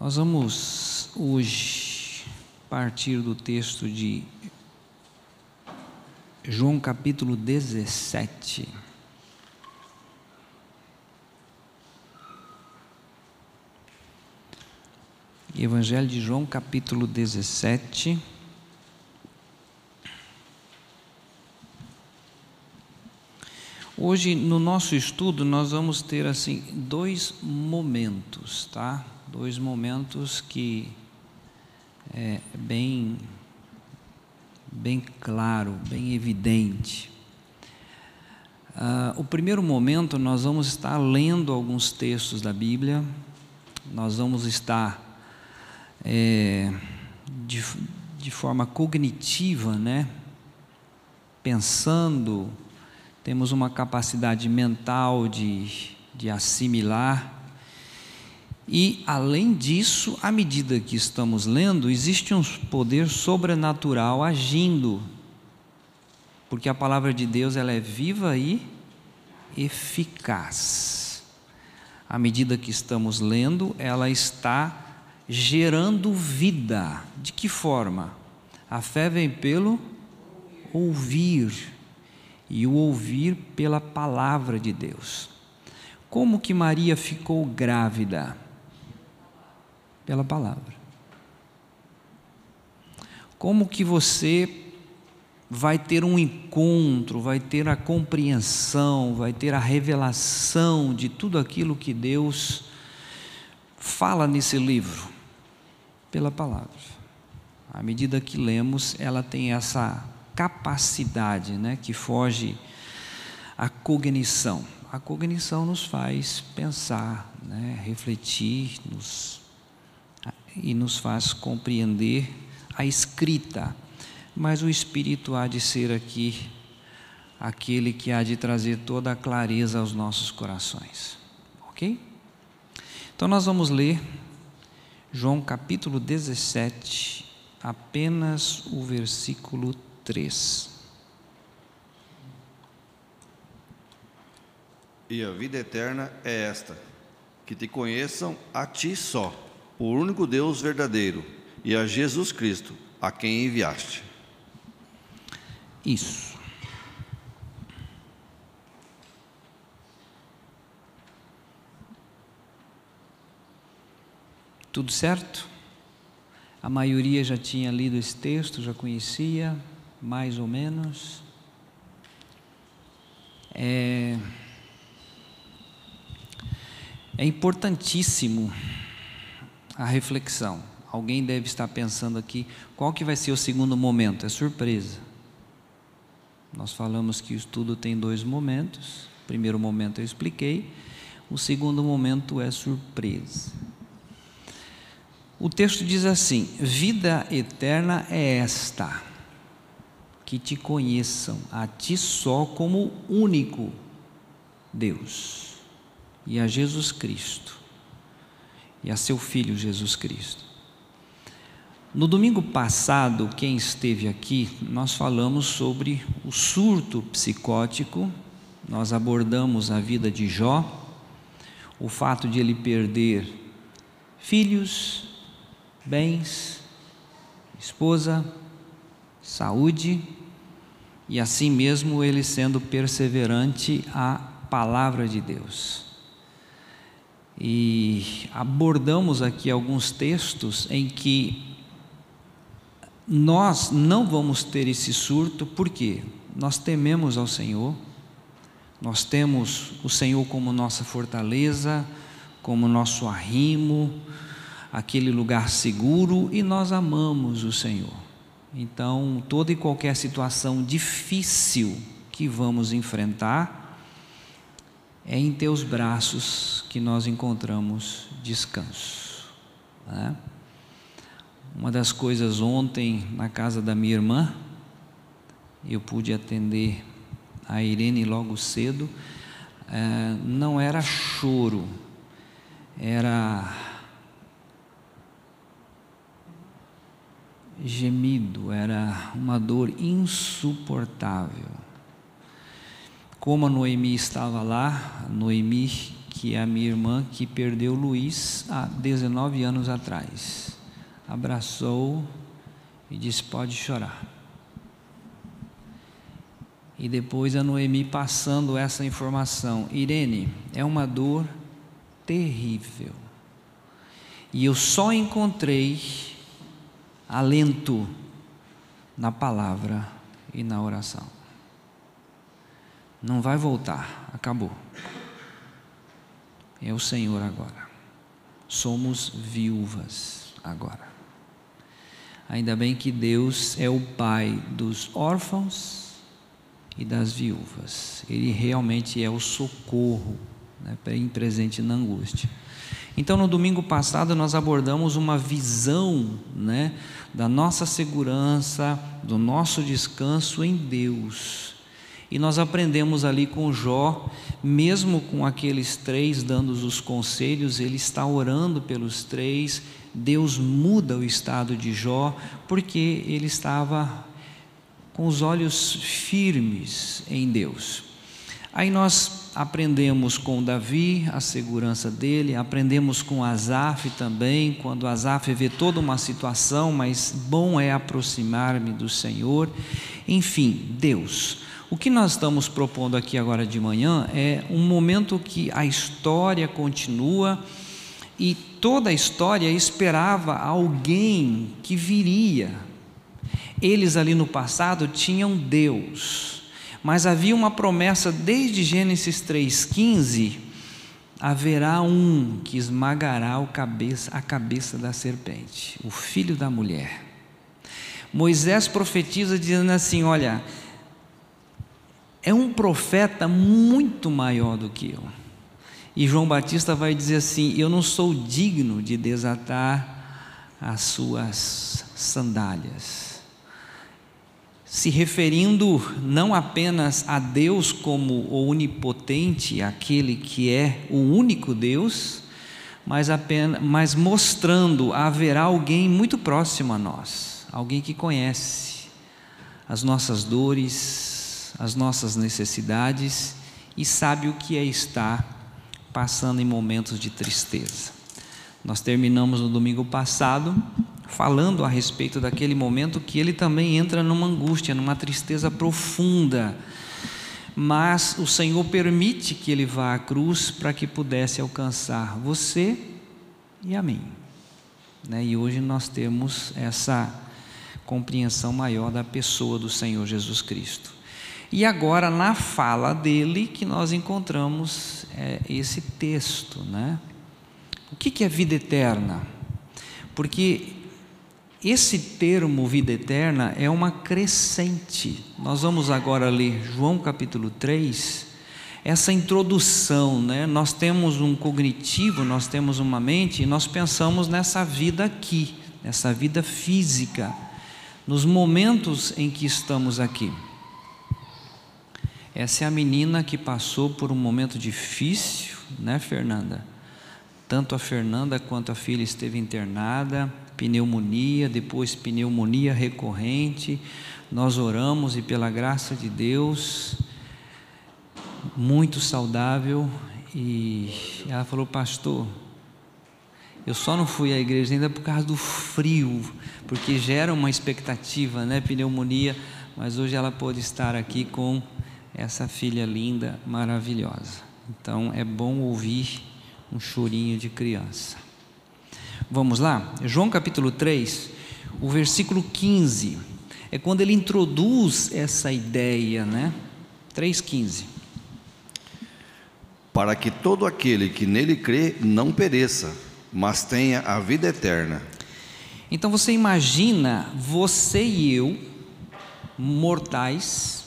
Nós vamos hoje partir do texto de João capítulo 17. Evangelho de João capítulo 17. Hoje no nosso estudo nós vamos ter assim dois momentos, tá? Dois momentos que é bem bem claro, bem evidente. Ah, o primeiro momento nós vamos estar lendo alguns textos da Bíblia, nós vamos estar é, de, de forma cognitiva, né? Pensando temos uma capacidade mental de, de assimilar. E, além disso, à medida que estamos lendo, existe um poder sobrenatural agindo, porque a palavra de Deus ela é viva e eficaz. À medida que estamos lendo, ela está gerando vida. De que forma? A fé vem pelo ouvir e o ouvir pela palavra de Deus. Como que Maria ficou grávida? Pela palavra. Como que você vai ter um encontro, vai ter a compreensão, vai ter a revelação de tudo aquilo que Deus fala nesse livro? Pela palavra. À medida que lemos, ela tem essa capacidade né, que foge à cognição. A cognição nos faz pensar, né, refletir nos, e nos faz compreender a escrita, mas o Espírito há de ser aqui aquele que há de trazer toda a clareza aos nossos corações. Ok? Então nós vamos ler João capítulo 17, apenas o versículo 3. E a vida eterna é esta: que te conheçam a ti só, o único Deus verdadeiro, e a Jesus Cristo, a quem enviaste. Isso. Tudo certo? A maioria já tinha lido esse texto, já conhecia mais ou menos. É, é importantíssimo a reflexão. Alguém deve estar pensando aqui, qual que vai ser o segundo momento? É surpresa. Nós falamos que o estudo tem dois momentos. O primeiro momento eu expliquei, o segundo momento é surpresa. O texto diz assim: vida eterna é esta que te conheçam a ti só como único Deus e a Jesus Cristo e a seu filho Jesus Cristo. No domingo passado, quem esteve aqui, nós falamos sobre o surto psicótico, nós abordamos a vida de Jó, o fato de ele perder filhos, bens, esposa, saúde, e assim mesmo ele sendo perseverante à palavra de Deus. E abordamos aqui alguns textos em que nós não vamos ter esse surto, porque nós tememos ao Senhor, nós temos o Senhor como nossa fortaleza, como nosso arrimo, aquele lugar seguro, e nós amamos o Senhor. Então, toda e qualquer situação difícil que vamos enfrentar, é em teus braços que nós encontramos descanso. Né? Uma das coisas ontem, na casa da minha irmã, eu pude atender a Irene logo cedo, é, não era choro, era gemido, era uma dor insuportável. Como a Noemi estava lá, Noemi que é a minha irmã que perdeu Luiz há 19 anos atrás. Abraçou e disse: Pode chorar. E depois a Noemi passando essa informação: Irene, é uma dor terrível. E eu só encontrei alento na palavra e na oração. Não vai voltar, acabou. É o Senhor agora. Somos viúvas agora. Ainda bem que Deus é o Pai dos órfãos e das viúvas. Ele realmente é o socorro, né, presente na angústia. Então, no domingo passado, nós abordamos uma visão né, da nossa segurança, do nosso descanso em Deus. E nós aprendemos ali com Jó, mesmo com aqueles três dando os conselhos, ele está orando pelos três. Deus muda o estado de Jó, porque ele estava com os olhos firmes em Deus. Aí nós aprendemos com Davi a segurança dele, aprendemos com Asaf também, quando Asaf vê toda uma situação, mas bom é aproximar-me do Senhor. Enfim, Deus. O que nós estamos propondo aqui agora de manhã é um momento que a história continua e toda a história esperava alguém que viria. Eles ali no passado tinham Deus mas havia uma promessa desde Gênesis 3,15: haverá um que esmagará cabeça, a cabeça da serpente, o filho da mulher. Moisés profetiza dizendo assim: Olha, é um profeta muito maior do que eu. E João Batista vai dizer assim: Eu não sou digno de desatar as suas sandálias se referindo não apenas a Deus como o onipotente, aquele que é o único Deus, mas, apenas, mas mostrando haverá alguém muito próximo a nós, alguém que conhece as nossas dores, as nossas necessidades e sabe o que é estar passando em momentos de tristeza. Nós terminamos no domingo passado falando a respeito daquele momento que ele também entra numa angústia, numa tristeza profunda. Mas o Senhor permite que ele vá à cruz para que pudesse alcançar você e a mim. Né? E hoje nós temos essa compreensão maior da pessoa do Senhor Jesus Cristo. E agora, na fala dele, que nós encontramos é, esse texto. Né? O que, que é vida eterna? Porque esse termo vida eterna é uma crescente. Nós vamos agora ler João capítulo 3, essa introdução, né? Nós temos um cognitivo, nós temos uma mente e nós pensamos nessa vida aqui, nessa vida física, nos momentos em que estamos aqui. Essa é a menina que passou por um momento difícil, né, Fernanda? Tanto a Fernanda quanto a filha esteve internada pneumonia, depois pneumonia recorrente. Nós oramos e, pela graça de Deus, muito saudável. E ela falou, pastor, eu só não fui à igreja ainda por causa do frio, porque gera uma expectativa, né? Pneumonia, mas hoje ela pode estar aqui com essa filha linda, maravilhosa. Então é bom ouvir um chorinho de criança. Vamos lá? João capítulo 3, o versículo 15. É quando ele introduz essa ideia, né? 3,15. Para que todo aquele que nele crê não pereça, mas tenha a vida eterna. Então você imagina você e eu, mortais,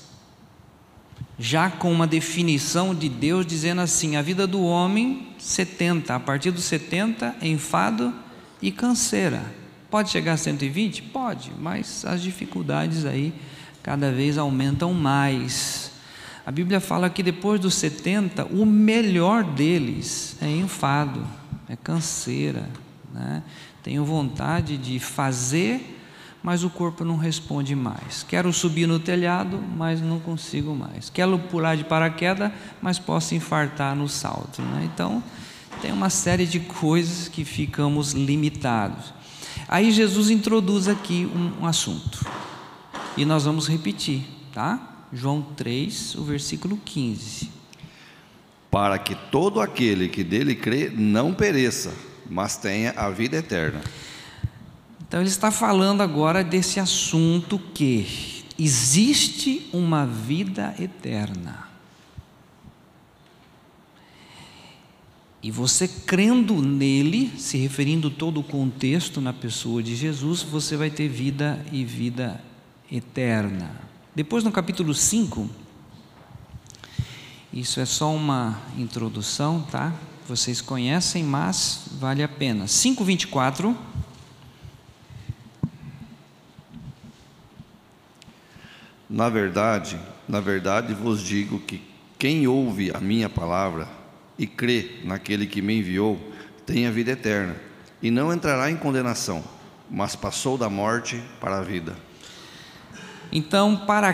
já com uma definição de Deus dizendo assim: a vida do homem, 70, a partir dos 70, enfado e canseira. Pode chegar a 120? Pode, mas as dificuldades aí cada vez aumentam mais. A Bíblia fala que depois dos 70, o melhor deles é enfado, é canseira. Né? Tenho vontade de fazer, mas o corpo não responde mais. Quero subir no telhado, mas não consigo mais. Quero pular de paraquedas, mas posso infartar no salto. Né? Então, tem uma série de coisas que ficamos limitados. Aí Jesus introduz aqui um, um assunto, e nós vamos repetir, tá? João 3, o versículo 15. Para que todo aquele que dele crê não pereça, mas tenha a vida eterna. Então ele está falando agora desse assunto que existe uma vida eterna. E você crendo nele, se referindo todo o contexto na pessoa de Jesus, você vai ter vida e vida eterna. Depois no capítulo 5, isso é só uma introdução, tá? Vocês conhecem, mas vale a pena. 5:24 Na verdade, na verdade vos digo que quem ouve a minha palavra e crê naquele que me enviou, tem a vida eterna, e não entrará em condenação, mas passou da morte para a vida. Então, para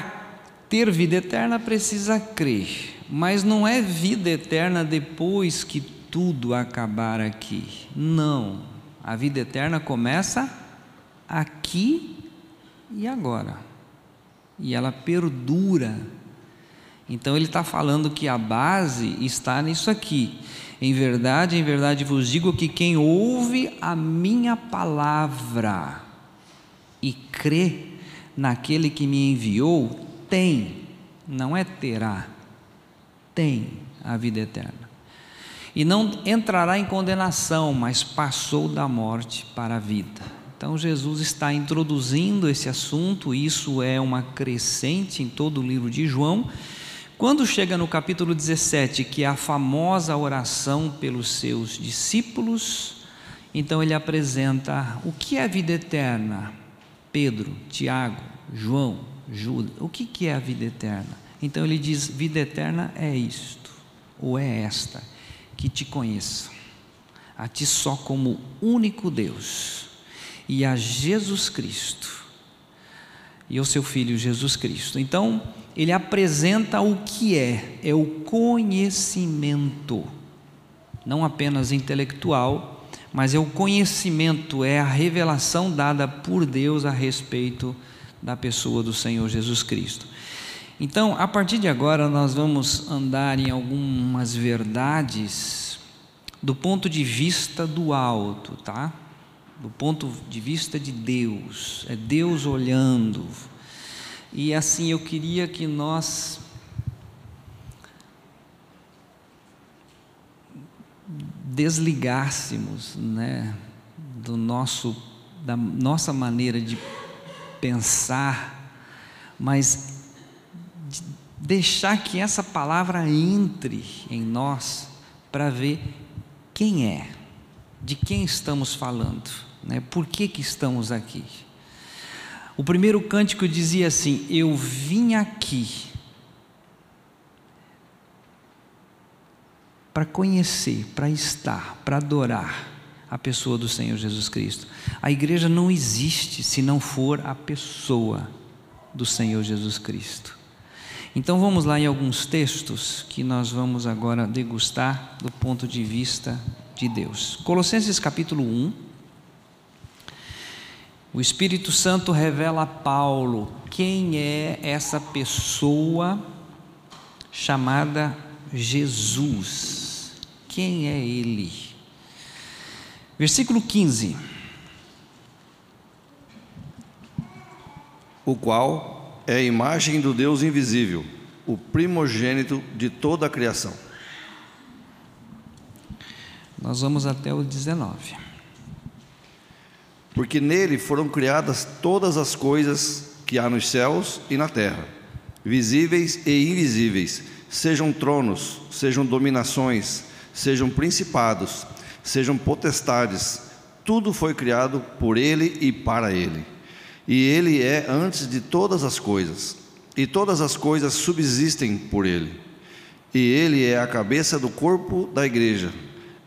ter vida eterna precisa crer, mas não é vida eterna depois que tudo acabar aqui. Não. A vida eterna começa aqui e agora e ela perdura. Então ele está falando que a base está nisso aqui. Em verdade, em verdade vos digo que quem ouve a minha palavra e crê naquele que me enviou, tem, não é terá, tem a vida eterna. E não entrará em condenação, mas passou da morte para a vida. Então Jesus está introduzindo esse assunto, isso é uma crescente em todo o livro de João. Quando chega no capítulo 17, que é a famosa oração pelos seus discípulos, então ele apresenta o que é a vida eterna. Pedro, Tiago, João, Judas, o que, que é a vida eterna? Então ele diz: vida eterna é isto, ou é esta, que te conheçam, a ti só como único Deus e a Jesus Cristo e ao seu filho Jesus Cristo. Então, ele apresenta o que é, é o conhecimento, não apenas intelectual, mas é o conhecimento, é a revelação dada por Deus a respeito da pessoa do Senhor Jesus Cristo. Então, a partir de agora, nós vamos andar em algumas verdades do ponto de vista do alto, tá? do ponto de vista de Deus, é Deus olhando. E assim eu queria que nós desligássemos, né, do nosso da nossa maneira de pensar, mas de deixar que essa palavra entre em nós para ver quem é, de quem estamos falando. Né? Por que, que estamos aqui? O primeiro cântico dizia assim: Eu vim aqui para conhecer, para estar, para adorar a pessoa do Senhor Jesus Cristo. A igreja não existe se não for a pessoa do Senhor Jesus Cristo. Então vamos lá em alguns textos que nós vamos agora degustar do ponto de vista de Deus. Colossenses capítulo 1. O Espírito Santo revela a Paulo quem é essa pessoa chamada Jesus. Quem é ele? Versículo 15. O qual é a imagem do Deus invisível, o primogênito de toda a criação. Nós vamos até o 19 porque nele foram criadas todas as coisas que há nos céus e na terra, visíveis e invisíveis, sejam tronos, sejam dominações, sejam principados, sejam potestades, tudo foi criado por ele e para ele. E ele é antes de todas as coisas, e todas as coisas subsistem por ele. E ele é a cabeça do corpo da igreja,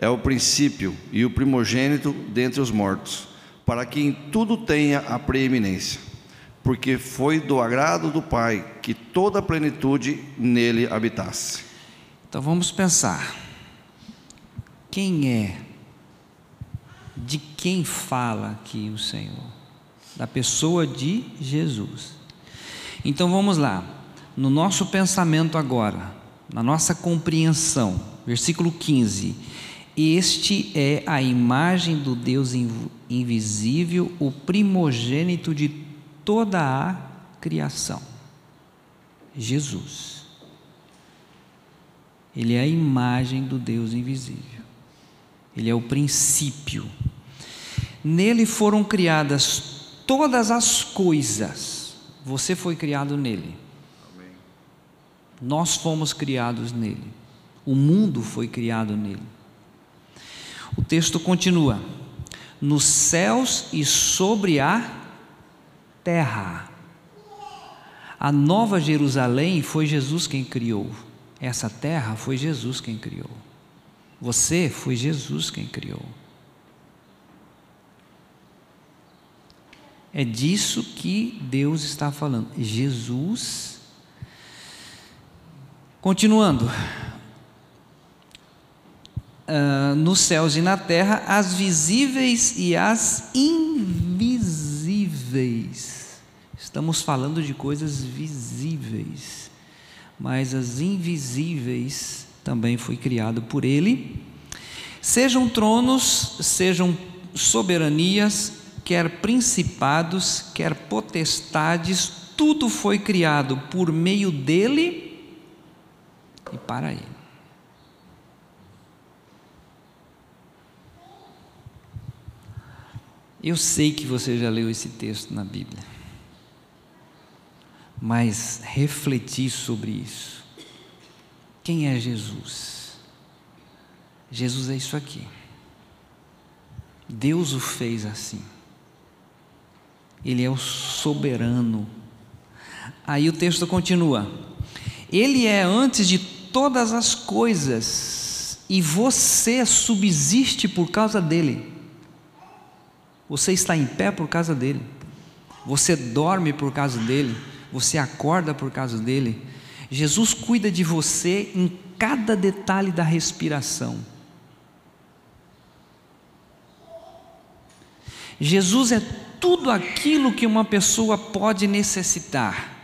é o princípio e o primogênito dentre os mortos para que em tudo tenha a preeminência, porque foi do agrado do Pai que toda a plenitude nele habitasse. Então vamos pensar. Quem é? De quem fala aqui o Senhor? Da pessoa de Jesus. Então vamos lá. No nosso pensamento agora, na nossa compreensão, versículo 15. Este é a imagem do Deus invisível, o primogênito de toda a criação. Jesus. Ele é a imagem do Deus invisível. Ele é o princípio. Nele foram criadas todas as coisas. Você foi criado nele. Amém. Nós fomos criados nele. O mundo foi criado nele. O texto continua: nos céus e sobre a terra. A nova Jerusalém foi Jesus quem criou. Essa terra foi Jesus quem criou. Você foi Jesus quem criou. É disso que Deus está falando. Jesus. Continuando. Uh, nos céus e na terra, as visíveis e as invisíveis. Estamos falando de coisas visíveis, mas as invisíveis também foi criado por Ele. Sejam tronos, sejam soberanias, quer principados, quer potestades, tudo foi criado por meio dele e para ele. Eu sei que você já leu esse texto na Bíblia, mas refletir sobre isso. Quem é Jesus? Jesus é isso aqui. Deus o fez assim. Ele é o soberano. Aí o texto continua: Ele é antes de todas as coisas, e você subsiste por causa dele. Você está em pé por causa dele. Você dorme por causa dele. Você acorda por causa dele. Jesus cuida de você em cada detalhe da respiração. Jesus é tudo aquilo que uma pessoa pode necessitar,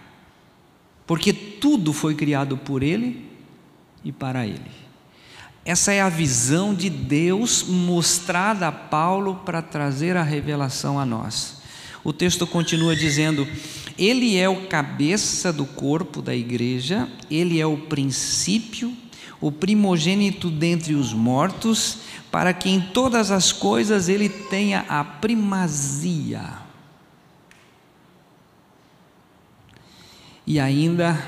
porque tudo foi criado por Ele e para Ele. Essa é a visão de Deus mostrada a Paulo para trazer a revelação a nós. O texto continua dizendo: Ele é o cabeça do corpo da igreja, ele é o princípio, o primogênito dentre os mortos, para que em todas as coisas ele tenha a primazia. E ainda,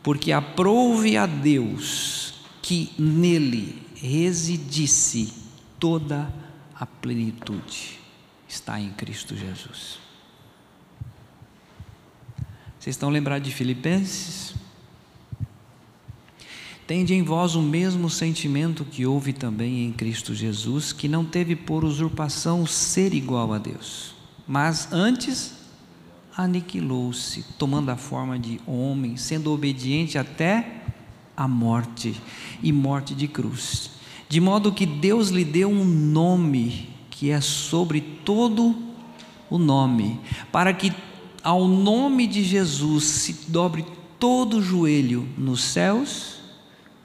porque aprouve a Deus que nele residisse toda a plenitude. Está em Cristo Jesus. Vocês estão lembrados de Filipenses? Tende em vós o mesmo sentimento que houve também em Cristo Jesus, que não teve por usurpação ser igual a Deus, mas antes aniquilou-se, tomando a forma de homem, sendo obediente até a morte e morte de cruz. De modo que Deus lhe deu um nome que é sobre todo o nome, para que ao nome de Jesus se dobre todo o joelho nos céus,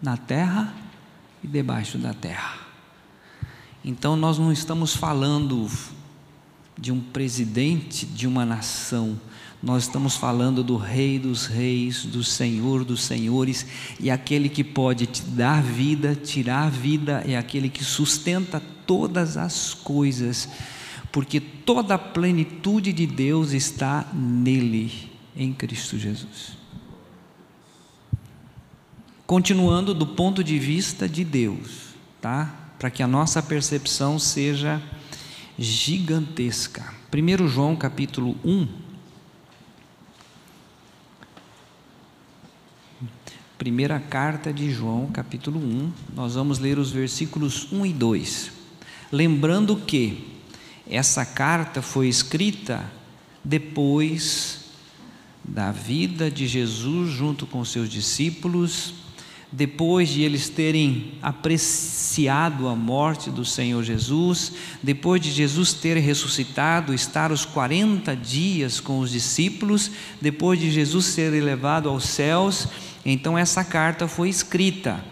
na terra e debaixo da terra. Então nós não estamos falando de um presidente de uma nação, nós estamos falando do Rei dos Reis, do Senhor dos Senhores, e aquele que pode te dar vida, tirar vida, é aquele que sustenta todas as coisas, porque toda a plenitude de Deus está nele, em Cristo Jesus. Continuando do ponto de vista de Deus, tá? Para que a nossa percepção seja gigantesca. 1 João capítulo 1, Primeira carta de João, capítulo 1, nós vamos ler os versículos 1 e 2. Lembrando que Essa carta foi escrita depois da vida de Jesus junto com seus discípulos, depois de eles terem apreciado a morte do Senhor Jesus, depois de Jesus ter ressuscitado, estar os 40 dias com os discípulos, depois de Jesus ser elevado aos céus, então essa carta foi escrita.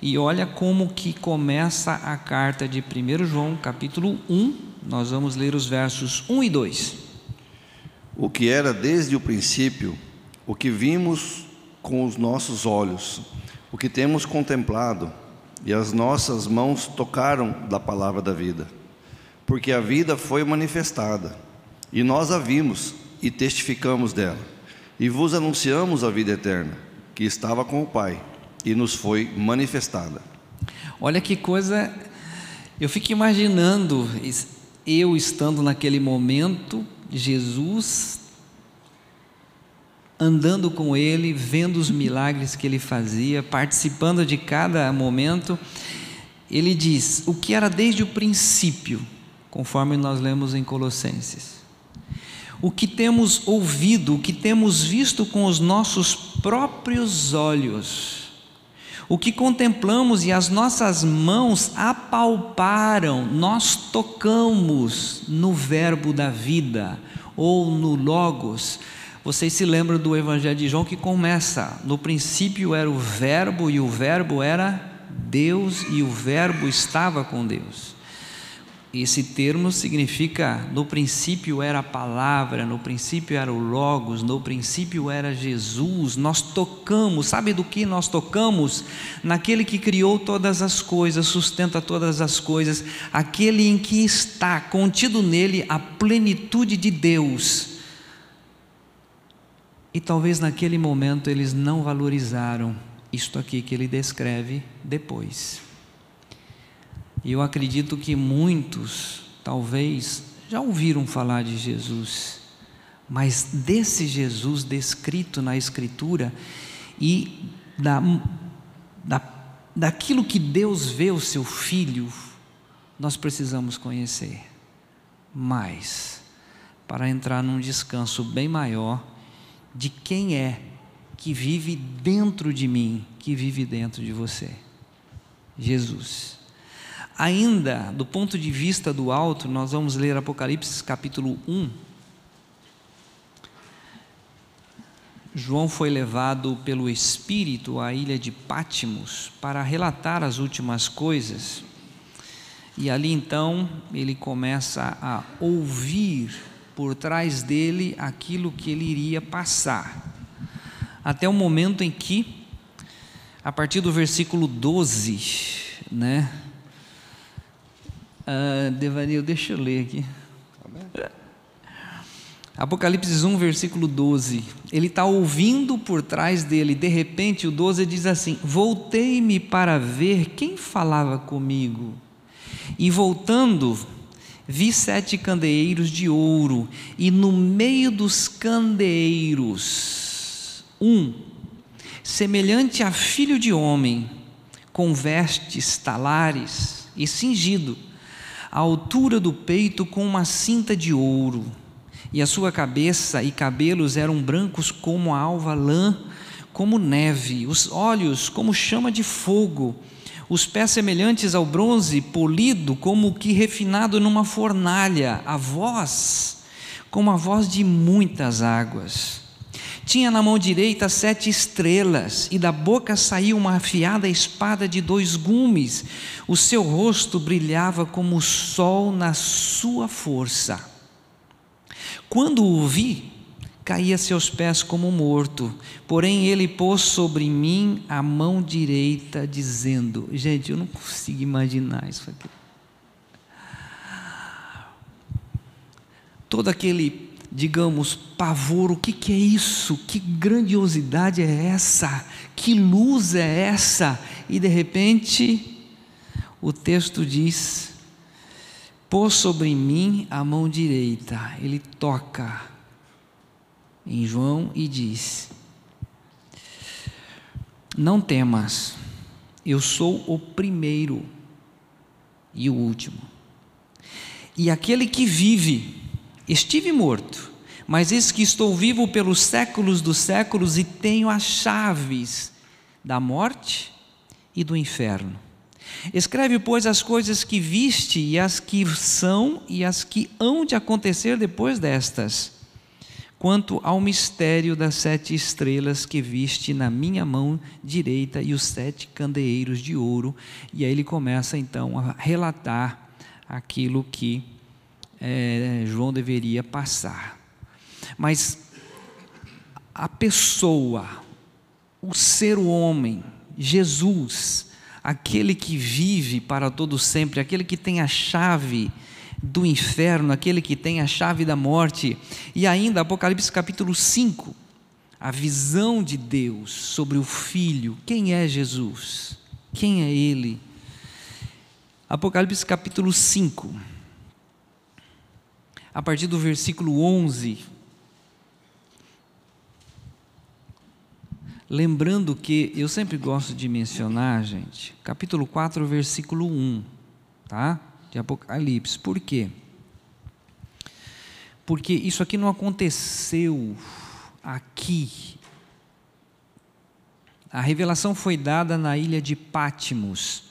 E olha como que começa a carta de 1 João, capítulo 1, nós vamos ler os versos 1 e 2. O que era desde o princípio, o que vimos com os nossos olhos, o que temos contemplado, e as nossas mãos tocaram da palavra da vida. Porque a vida foi manifestada, e nós a vimos e testificamos dela, e vos anunciamos a vida eterna, que estava com o Pai e nos foi manifestada. Olha que coisa, eu fico imaginando eu estando naquele momento, Jesus andando com ele, vendo os milagres que ele fazia, participando de cada momento. Ele diz: o que era desde o princípio, conforme nós lemos em Colossenses. O que temos ouvido, o que temos visto com os nossos próprios olhos o que contemplamos e as nossas mãos apalparam, nós tocamos no Verbo da vida ou no Logos. Vocês se lembram do Evangelho de João que começa: no princípio era o Verbo e o Verbo era Deus e o Verbo estava com Deus. Esse termo significa: no princípio era a palavra, no princípio era o Logos, no princípio era Jesus. Nós tocamos, sabe do que nós tocamos? Naquele que criou todas as coisas, sustenta todas as coisas, aquele em que está contido nele a plenitude de Deus. E talvez naquele momento eles não valorizaram isto aqui que ele descreve depois. E eu acredito que muitos, talvez, já ouviram falar de Jesus, mas desse Jesus descrito na Escritura e da, da, daquilo que Deus vê o seu filho, nós precisamos conhecer mais, para entrar num descanso bem maior de quem é que vive dentro de mim, que vive dentro de você. Jesus. Ainda, do ponto de vista do alto, nós vamos ler Apocalipse capítulo 1. João foi levado pelo Espírito à ilha de Pátimos para relatar as últimas coisas. E ali então ele começa a ouvir por trás dele aquilo que ele iria passar. Até o momento em que, a partir do versículo 12, né? Uh, Devaneio, deixa eu ler aqui. Apocalipse 1, versículo 12. Ele está ouvindo por trás dele, de repente o 12 diz assim: Voltei-me para ver quem falava comigo. E voltando, vi sete candeeiros de ouro, e no meio dos candeeiros, um, semelhante a filho de homem, com vestes talares e cingido a altura do peito com uma cinta de ouro, e a sua cabeça e cabelos eram brancos como a alva lã, como neve, os olhos como chama de fogo, os pés semelhantes ao bronze polido, como que refinado numa fornalha, a voz como a voz de muitas águas. Tinha na mão direita sete estrelas, e da boca saía uma afiada espada de dois gumes. O seu rosto brilhava como o sol na sua força. Quando o vi, caí a seus pés como morto. Porém, ele pôs sobre mim a mão direita, dizendo: Gente, eu não consigo imaginar isso aqui. Todo aquele digamos, pavor, o que, que é isso? Que grandiosidade é essa? Que luz é essa? E de repente, o texto diz: pôs sobre mim a mão direita, ele toca em João e diz: Não temas, eu sou o primeiro e o último e aquele que vive, estive morto, mas eis que estou vivo pelos séculos dos séculos e tenho as chaves da morte e do inferno. Escreve, pois, as coisas que viste e as que são e as que hão de acontecer depois destas. Quanto ao mistério das sete estrelas que viste na minha mão direita e os sete candeeiros de ouro. E aí ele começa então a relatar aquilo que é, João deveria passar. Mas a pessoa, o ser homem, Jesus, aquele que vive para todo sempre, aquele que tem a chave do inferno, aquele que tem a chave da morte, e ainda Apocalipse capítulo 5, a visão de Deus sobre o Filho, quem é Jesus? Quem é Ele? Apocalipse capítulo 5, a partir do versículo 11. Lembrando que eu sempre gosto de mencionar, gente, capítulo 4, versículo 1, tá? De Apocalipse. Por quê? Porque isso aqui não aconteceu aqui. A revelação foi dada na ilha de Pátimos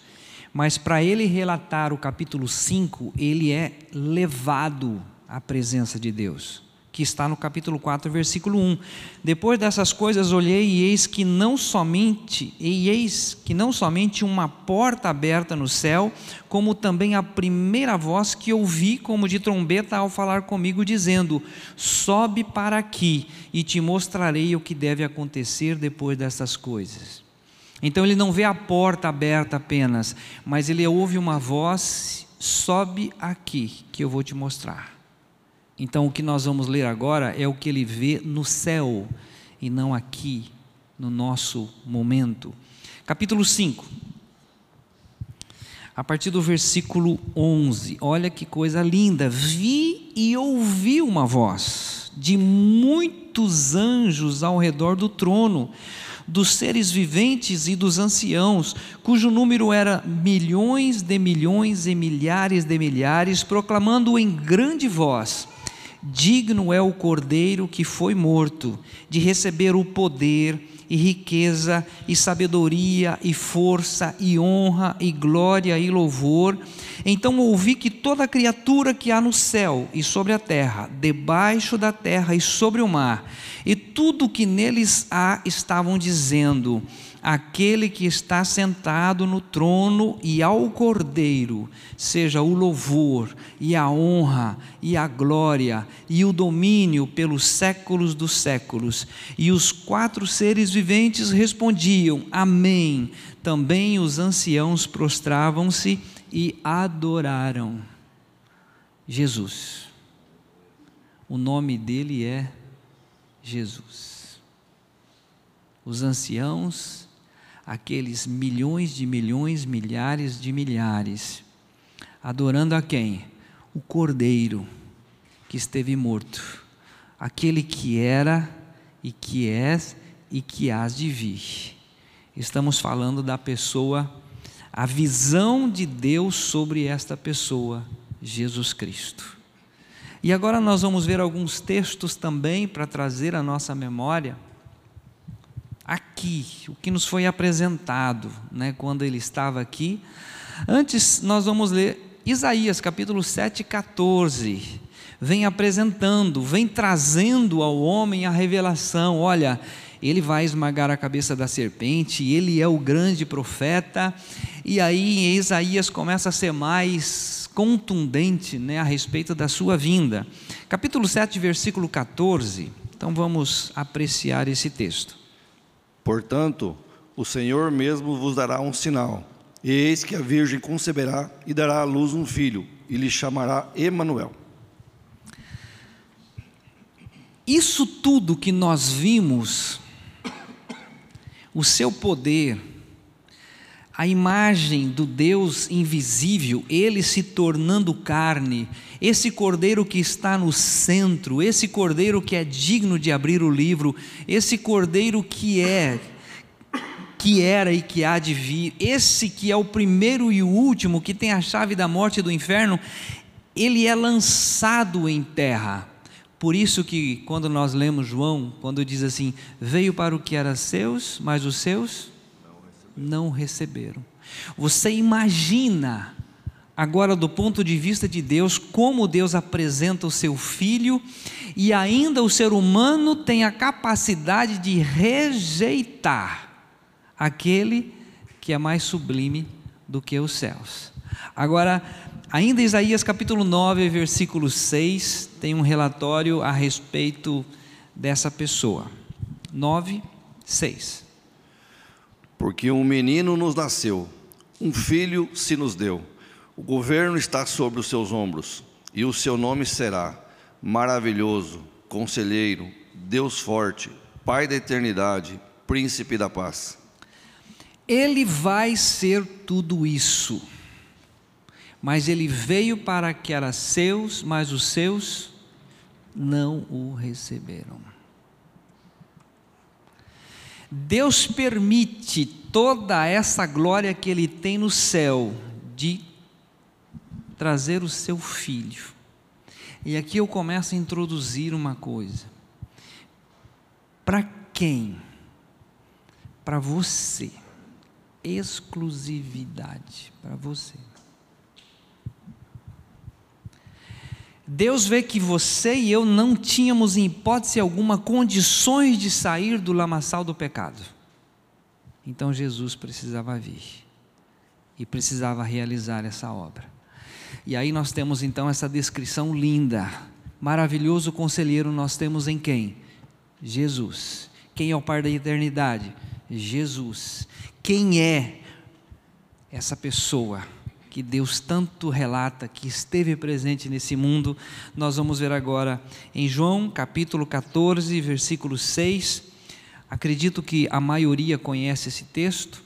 mas para ele relatar o capítulo 5, ele é levado à presença de Deus, que está no capítulo 4, versículo 1. Depois dessas coisas olhei e eis que não somente, e eis que não somente uma porta aberta no céu, como também a primeira voz que ouvi como de trombeta ao falar comigo dizendo: Sobe para aqui e te mostrarei o que deve acontecer depois dessas coisas. Então ele não vê a porta aberta apenas, mas ele ouve uma voz: sobe aqui, que eu vou te mostrar. Então o que nós vamos ler agora é o que ele vê no céu e não aqui, no nosso momento. Capítulo 5. A partir do versículo 11, olha que coisa linda. Vi e ouvi uma voz de muitos anjos ao redor do trono dos seres viventes e dos anciãos, cujo número era milhões de milhões e milhares de milhares, proclamando em grande voz: Digno é o cordeiro que foi morto de receber o poder e riqueza e sabedoria e força e honra e glória e louvor. Então ouvi que toda criatura que há no céu e sobre a terra, debaixo da terra e sobre o mar, e tudo que neles há, estavam dizendo: aquele que está sentado no trono e ao Cordeiro, seja o louvor e a honra e a glória e o domínio pelos séculos dos séculos. E os quatro seres viventes respondiam: Amém. Também os anciãos prostravam-se e adoraram Jesus. O nome dele é Jesus. Os anciãos aqueles milhões de milhões, milhares de milhares, adorando a quem? O Cordeiro que esteve morto, aquele que era e que é e que hás de vir. Estamos falando da pessoa, a visão de Deus sobre esta pessoa, Jesus Cristo. E agora nós vamos ver alguns textos também para trazer à nossa memória aqui, o que nos foi apresentado, né, quando ele estava aqui. Antes, nós vamos ler Isaías capítulo 7, 14. Vem apresentando, vem trazendo ao homem a revelação: olha, ele vai esmagar a cabeça da serpente, ele é o grande profeta. E aí Isaías começa a ser mais contundente né, a respeito da sua vinda. Capítulo 7, versículo 14. Então vamos apreciar esse texto. Portanto, o Senhor mesmo vos dará um sinal. Eis que a Virgem conceberá e dará à luz um filho, e lhe chamará Emanuel. Isso tudo que nós vimos, o seu poder, a imagem do Deus invisível, ele se tornando carne, esse cordeiro que está no centro, esse cordeiro que é digno de abrir o livro, esse cordeiro que é, que era e que há de vir, esse que é o primeiro e o último, que tem a chave da morte e do inferno, ele é lançado em terra. Por isso que quando nós lemos João, quando diz assim, veio para o que era seus, mas os seus não receberam. Você imagina agora do ponto de vista de Deus como Deus apresenta o seu filho e ainda o ser humano tem a capacidade de rejeitar aquele que é mais sublime do que os céus. Agora, ainda Isaías capítulo 9, versículo 6, tem um relatório a respeito dessa pessoa. 9, 6. Porque um menino nos nasceu, um filho se nos deu. O governo está sobre os seus ombros, e o seu nome será Maravilhoso, Conselheiro, Deus Forte, Pai da Eternidade, Príncipe da Paz. Ele vai ser tudo isso, mas ele veio para que era seus, mas os seus não o receberam. Deus permite toda essa glória que ele tem no céu de trazer o seu filho. E aqui eu começo a introduzir uma coisa. Para quem? Para você exclusividade para você. Deus vê que você e eu não tínhamos, em hipótese alguma, condições de sair do lamaçal do pecado. Então Jesus precisava vir e precisava realizar essa obra. E aí nós temos então essa descrição linda. Maravilhoso conselheiro nós temos em quem? Jesus. Quem é o Pai da eternidade? Jesus. Quem é essa pessoa que Deus tanto relata que esteve presente nesse mundo? Nós vamos ver agora em João capítulo 14, versículo 6. Acredito que a maioria conhece esse texto.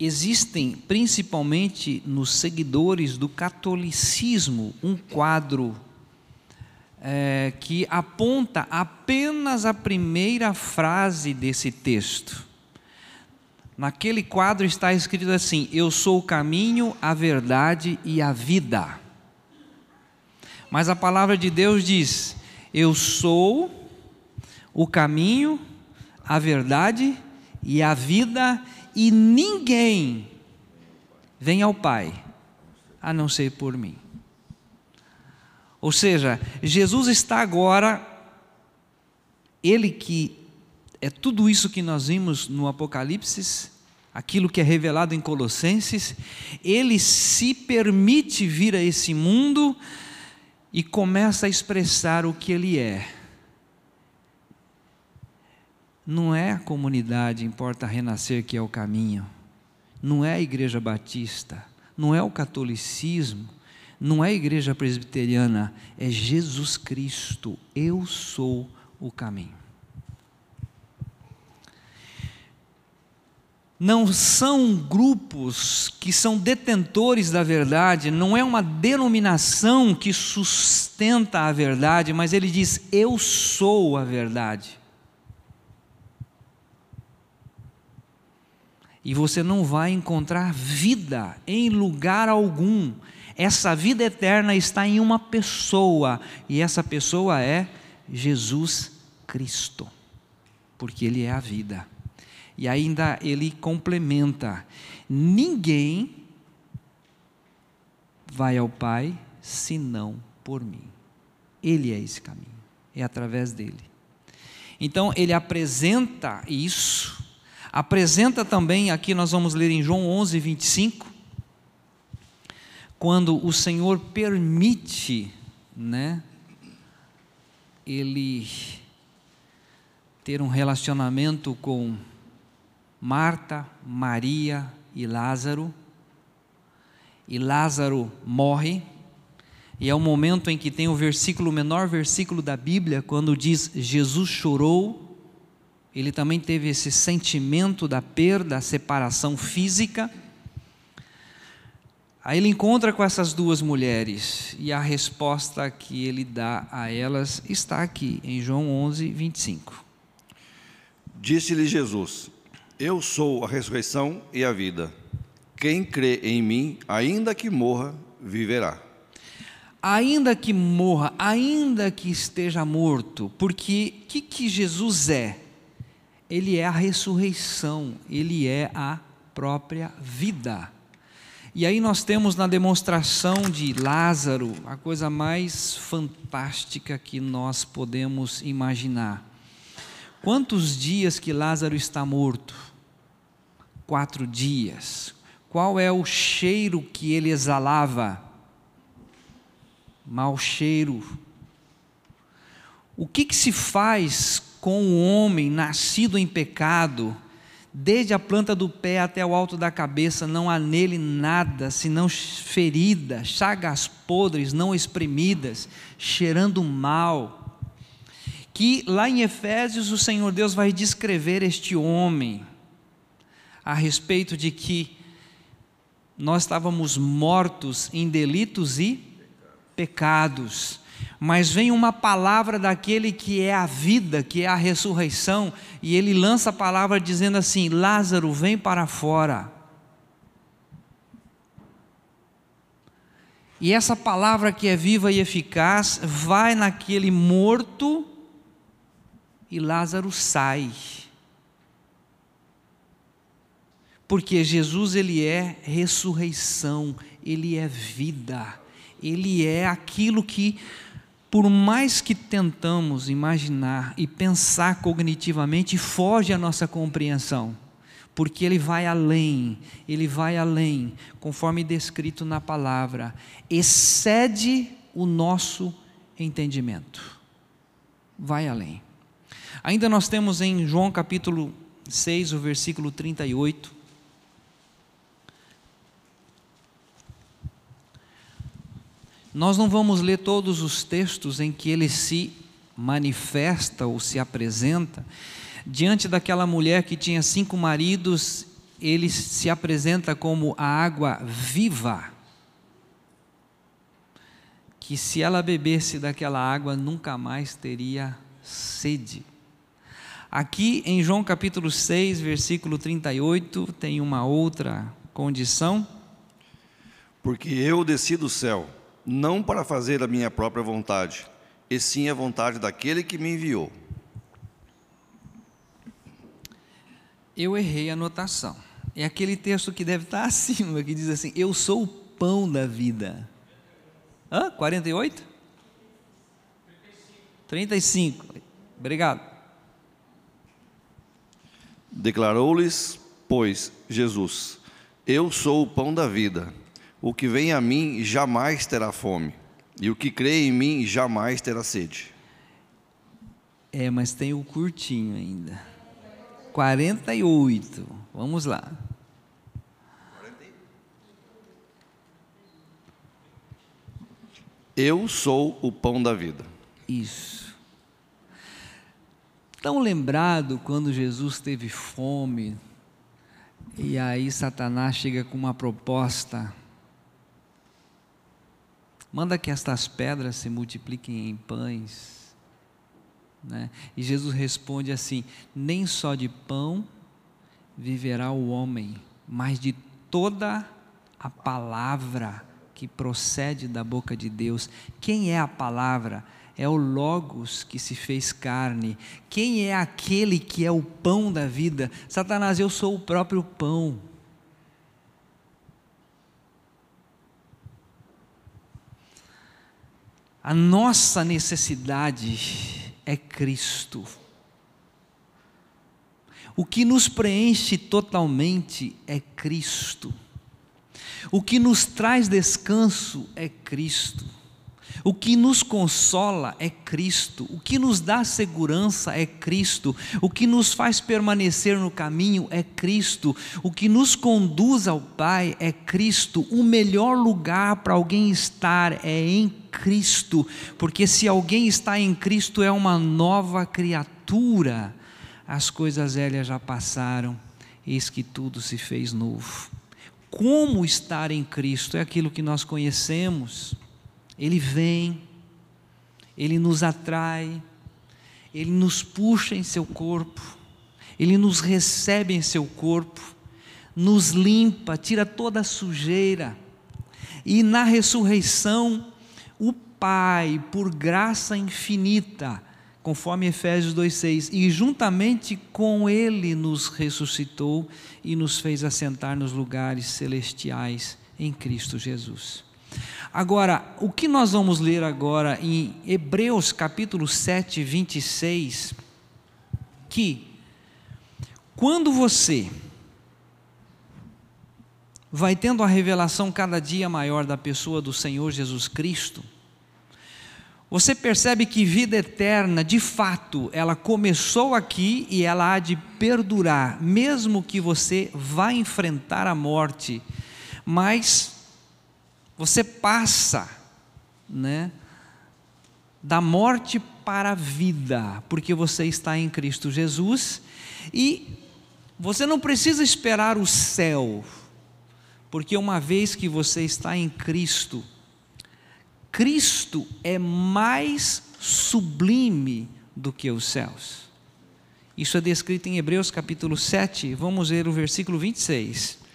Existem, principalmente nos seguidores do catolicismo, um quadro é, que aponta apenas a primeira frase desse texto. Naquele quadro está escrito assim: Eu sou o caminho, a verdade e a vida. Mas a palavra de Deus diz: Eu sou o caminho, a verdade e a vida, e ninguém vem ao Pai a não ser por mim. Ou seja, Jesus está agora, Ele que é tudo isso que nós vimos no Apocalipse, aquilo que é revelado em Colossenses, Ele se permite vir a esse mundo e começa a expressar o que Ele é. Não é a comunidade, importa renascer, que é o caminho. Não é a igreja batista. Não é o catolicismo não é a igreja presbiteriana, é Jesus Cristo. Eu sou o caminho. Não são grupos que são detentores da verdade, não é uma denominação que sustenta a verdade, mas ele diz: Eu sou a verdade. E você não vai encontrar vida em lugar algum essa vida eterna está em uma pessoa, e essa pessoa é Jesus Cristo, porque Ele é a vida. E ainda ele complementa: ninguém vai ao Pai senão por mim. Ele é esse caminho, é através dele. Então ele apresenta isso, apresenta também, aqui nós vamos ler em João 11, 25, quando o Senhor permite, né, ele ter um relacionamento com Marta, Maria e Lázaro, e Lázaro morre, e é o momento em que tem o versículo, o menor versículo da Bíblia, quando diz Jesus chorou, ele também teve esse sentimento da perda, a separação física, Aí ele encontra com essas duas mulheres e a resposta que ele dá a elas está aqui em João 11, 25. Disse-lhe Jesus: Eu sou a ressurreição e a vida. Quem crê em mim, ainda que morra, viverá. ainda que morra, ainda que esteja morto, porque o que, que Jesus é? Ele é a ressurreição, ele é a própria vida. E aí nós temos na demonstração de Lázaro a coisa mais fantástica que nós podemos imaginar. Quantos dias que Lázaro está morto? Quatro dias. Qual é o cheiro que ele exalava? Mau cheiro. O que, que se faz com o homem nascido em pecado? Desde a planta do pé até o alto da cabeça, não há nele nada senão ferida, chagas podres, não espremidas, cheirando mal. Que lá em Efésios o Senhor Deus vai descrever este homem a respeito de que nós estávamos mortos em delitos e pecados mas vem uma palavra daquele que é a vida, que é a ressurreição, e ele lança a palavra dizendo assim: Lázaro, vem para fora. E essa palavra que é viva e eficaz vai naquele morto e Lázaro sai. Porque Jesus ele é ressurreição, ele é vida, ele é aquilo que por mais que tentamos imaginar e pensar cognitivamente, foge a nossa compreensão, porque ele vai além, ele vai além, conforme descrito na palavra, excede o nosso entendimento. Vai além. Ainda nós temos em João capítulo 6, o versículo 38, Nós não vamos ler todos os textos em que ele se manifesta ou se apresenta. Diante daquela mulher que tinha cinco maridos, ele se apresenta como a água viva, que se ela bebesse daquela água nunca mais teria sede. Aqui em João capítulo 6, versículo 38, tem uma outra condição. Porque eu desci do céu não para fazer a minha própria vontade, e sim a vontade daquele que me enviou. Eu errei a anotação. É aquele texto que deve estar acima, que diz assim: Eu sou o pão da vida. Hã? 48? 35. 35. Obrigado. Declarou-lhes, pois, Jesus: Eu sou o pão da vida. O que vem a mim jamais terá fome, e o que crê em mim jamais terá sede. É, mas tem o curtinho ainda. 48. Vamos lá. Eu sou o pão da vida. Isso. Tão lembrado quando Jesus teve fome, e aí Satanás chega com uma proposta Manda que estas pedras se multipliquem em pães. Né? E Jesus responde assim: Nem só de pão viverá o homem, mas de toda a palavra que procede da boca de Deus. Quem é a palavra? É o Logos que se fez carne. Quem é aquele que é o pão da vida? Satanás, eu sou o próprio pão. A nossa necessidade é Cristo. O que nos preenche totalmente é Cristo. O que nos traz descanso é Cristo. O que nos consola é Cristo, o que nos dá segurança é Cristo, o que nos faz permanecer no caminho é Cristo, o que nos conduz ao Pai é Cristo. O melhor lugar para alguém estar é em Cristo, porque se alguém está em Cristo é uma nova criatura. As coisas velhas já passaram, eis que tudo se fez novo. Como estar em Cristo é aquilo que nós conhecemos. Ele vem, ele nos atrai, ele nos puxa em seu corpo, ele nos recebe em seu corpo, nos limpa, tira toda a sujeira. E na ressurreição, o Pai, por graça infinita, conforme Efésios 2,6, e juntamente com Ele nos ressuscitou e nos fez assentar nos lugares celestiais em Cristo Jesus. Agora, o que nós vamos ler agora em Hebreus capítulo 7, 26, que quando você vai tendo a revelação cada dia maior da pessoa do Senhor Jesus Cristo, você percebe que vida eterna, de fato, ela começou aqui e ela há de perdurar, mesmo que você vá enfrentar a morte, mas você passa, né, da morte para a vida, porque você está em Cristo Jesus e você não precisa esperar o céu, porque uma vez que você está em Cristo, Cristo é mais sublime do que os céus. Isso é descrito em Hebreus capítulo 7, vamos ver o versículo 26.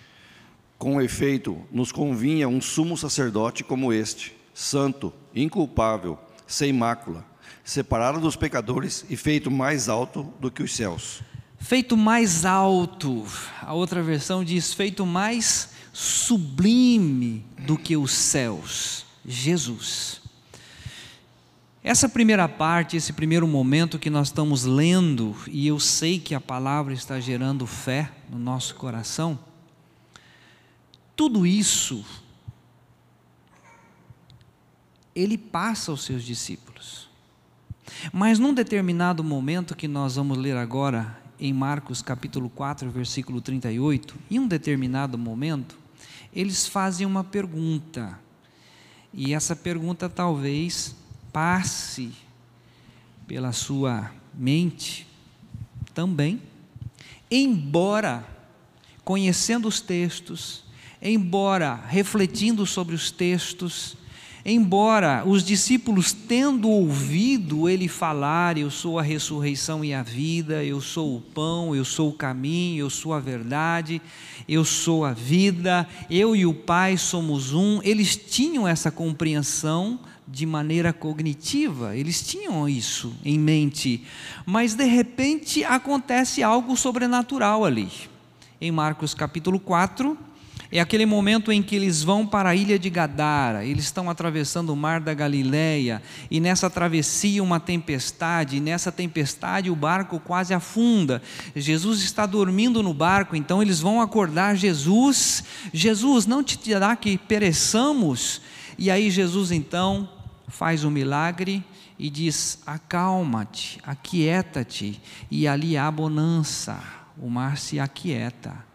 Com efeito, nos convinha um sumo sacerdote como este, santo, inculpável, sem mácula, separado dos pecadores e feito mais alto do que os céus. Feito mais alto, a outra versão diz feito mais sublime do que os céus. Jesus. Essa primeira parte, esse primeiro momento que nós estamos lendo, e eu sei que a palavra está gerando fé no nosso coração, tudo isso, ele passa aos seus discípulos. Mas num determinado momento que nós vamos ler agora, em Marcos capítulo 4, versículo 38, em um determinado momento, eles fazem uma pergunta. E essa pergunta talvez passe pela sua mente também, embora conhecendo os textos, embora refletindo sobre os textos, embora os discípulos tendo ouvido ele falar, eu sou a ressurreição e a vida, eu sou o pão, eu sou o caminho, eu sou a verdade, eu sou a vida, eu e o Pai somos um, eles tinham essa compreensão de maneira cognitiva, eles tinham isso em mente, mas de repente acontece algo sobrenatural ali. Em Marcos capítulo 4, é aquele momento em que eles vão para a ilha de Gadara, eles estão atravessando o mar da Galileia, e nessa travessia uma tempestade, e nessa tempestade o barco quase afunda. Jesus está dormindo no barco, então eles vão acordar Jesus. Jesus, não te dirá que pereçamos? E aí Jesus então faz um milagre e diz: Acalma-te, aquieta-te, e ali há bonança, o mar se aquieta.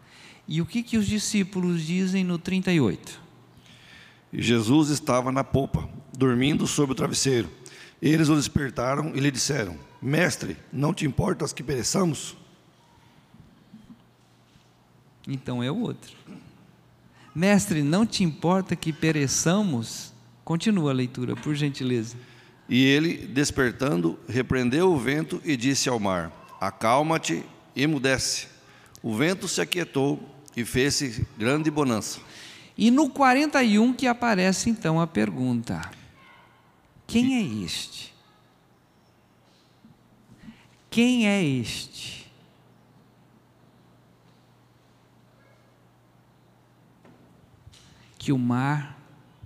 E o que, que os discípulos dizem no 38? Jesus estava na popa, dormindo sobre o travesseiro. Eles o despertaram e lhe disseram: Mestre, não te importas que pereçamos? Então é o outro. Mestre, não te importa que pereçamos? Continua a leitura, por gentileza. E ele, despertando, repreendeu o vento e disse ao mar: Acalma-te e emudece. O vento se aquietou e fez grande bonança. E no 41 que aparece então a pergunta: Quem é este? Quem é este? Que o mar,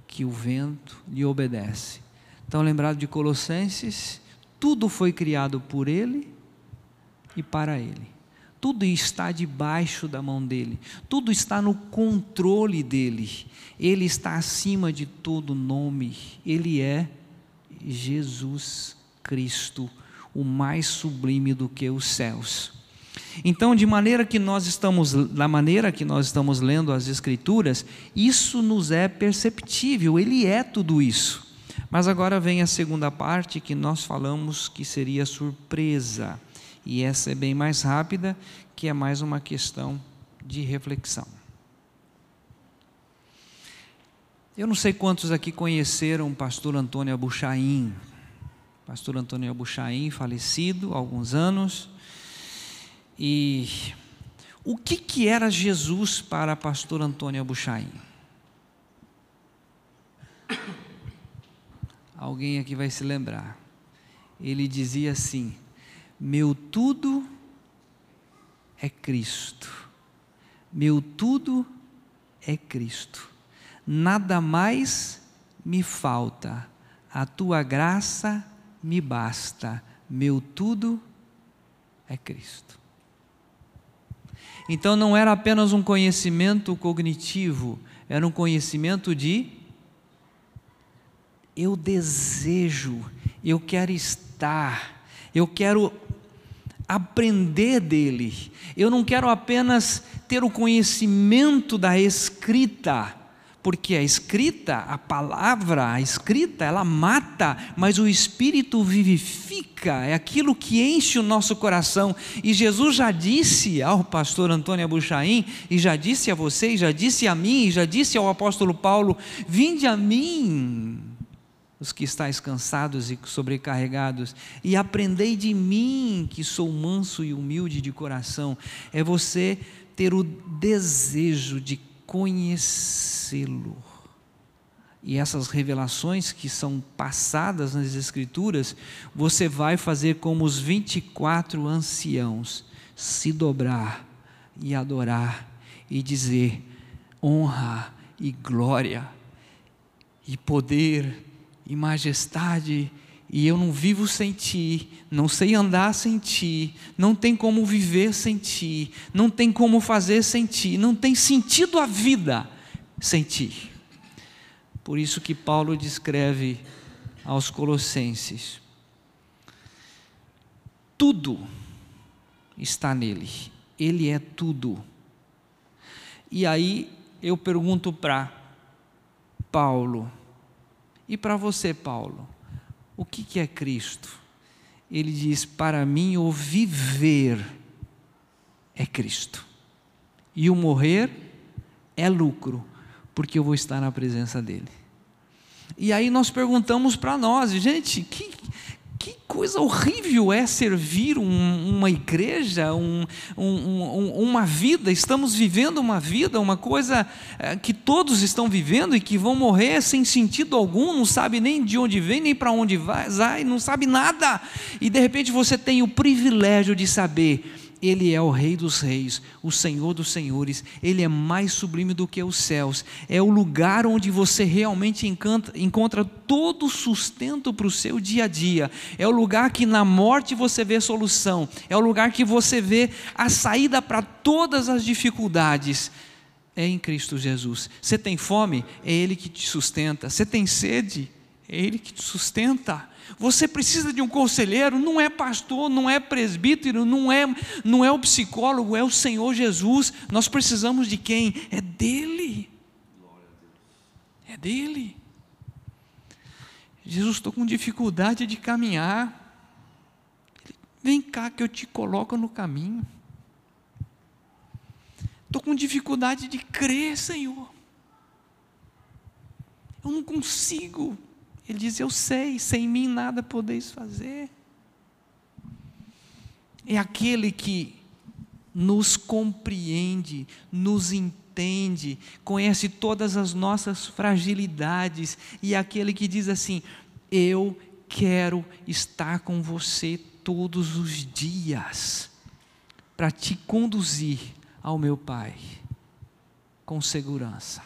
que o vento lhe obedece. Então, lembrado de Colossenses, tudo foi criado por ele e para ele tudo está debaixo da mão dele, tudo está no controle dele, ele está acima de todo nome, ele é Jesus Cristo, o mais sublime do que os céus. Então, de maneira que nós estamos, da maneira que nós estamos lendo as Escrituras, isso nos é perceptível, ele é tudo isso. Mas agora vem a segunda parte que nós falamos que seria surpresa e essa é bem mais rápida, que é mais uma questão de reflexão. Eu não sei quantos aqui conheceram o pastor Antônio Abuchaim. Pastor Antônio Abuchaim, falecido há alguns anos. E o que, que era Jesus para pastor Antônio Abuchaim? Alguém aqui vai se lembrar. Ele dizia assim: Meu tudo é Cristo. Meu tudo é Cristo. Nada mais me falta. A tua graça me basta. Meu tudo é Cristo. Então não era apenas um conhecimento cognitivo, era um conhecimento de eu desejo, eu quero estar, eu quero aprender dele. Eu não quero apenas ter o conhecimento da escrita, porque a escrita, a palavra, a escrita, ela mata, mas o espírito vivifica, é aquilo que enche o nosso coração. E Jesus já disse ao pastor Antônio Abuchaim, e já disse a vocês, já disse a mim, e já disse ao apóstolo Paulo: Vinde a mim, os que estáis cansados e sobrecarregados, e aprendei de mim, que sou manso e humilde de coração. É você ter o desejo de conhecê-lo. E essas revelações que são passadas nas Escrituras, você vai fazer como os 24 anciãos, se dobrar e adorar e dizer honra e glória e poder e majestade e eu não vivo sem ti, não sei andar sem ti, não tem como viver sem ti, não tem como fazer sem ti, não tem sentido a vida sem ti. Por isso que Paulo descreve aos Colossenses: tudo está nele, ele é tudo. E aí eu pergunto para Paulo, e para você, Paulo, o que, que é Cristo? Ele diz: Para mim, o viver é Cristo, e o morrer é lucro, porque eu vou estar na presença dEle. E aí nós perguntamos para nós, gente, que, coisa horrível é servir um, uma igreja, um, um, uma vida. Estamos vivendo uma vida, uma coisa é, que todos estão vivendo e que vão morrer sem sentido algum, não sabe nem de onde vem, nem para onde vai, não sabe nada. E de repente você tem o privilégio de saber ele é o Rei dos Reis, o Senhor dos Senhores, Ele é mais sublime do que os céus, é o lugar onde você realmente encanta, encontra todo o sustento para o seu dia a dia, é o lugar que na morte você vê solução, é o lugar que você vê a saída para todas as dificuldades. É em Cristo Jesus. Você tem fome? É Ele que te sustenta. Você tem sede? É Ele que te sustenta. Você precisa de um conselheiro, não é pastor, não é presbítero, não é, não é o psicólogo, é o Senhor Jesus. Nós precisamos de quem? É dele. É dele. Jesus, estou com dificuldade de caminhar. Vem cá que eu te coloco no caminho. Estou com dificuldade de crer, Senhor. Eu não consigo. Ele diz: Eu sei, sem mim nada podeis fazer. É aquele que nos compreende, nos entende, conhece todas as nossas fragilidades, e é aquele que diz assim: Eu quero estar com você todos os dias, para te conduzir ao meu Pai, com segurança.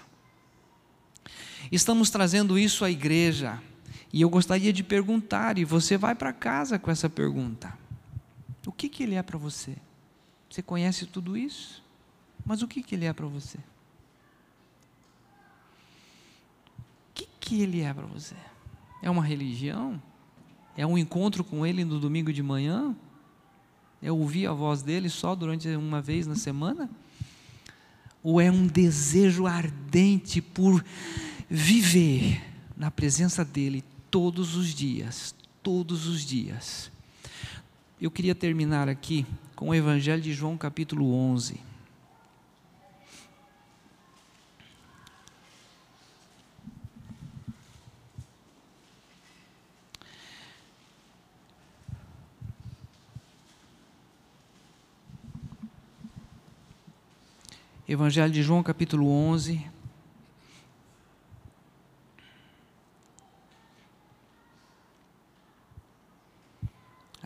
Estamos trazendo isso à igreja. E eu gostaria de perguntar, e você vai para casa com essa pergunta: O que, que ele é para você? Você conhece tudo isso? Mas o que, que ele é para você? O que, que ele é para você? É uma religião? É um encontro com ele no domingo de manhã? É ouvir a voz dele só durante uma vez na semana? Ou é um desejo ardente por viver na presença dEle todos os dias, todos os dias. Eu queria terminar aqui com o Evangelho de João, capítulo 11. Evangelho de João, capítulo 11,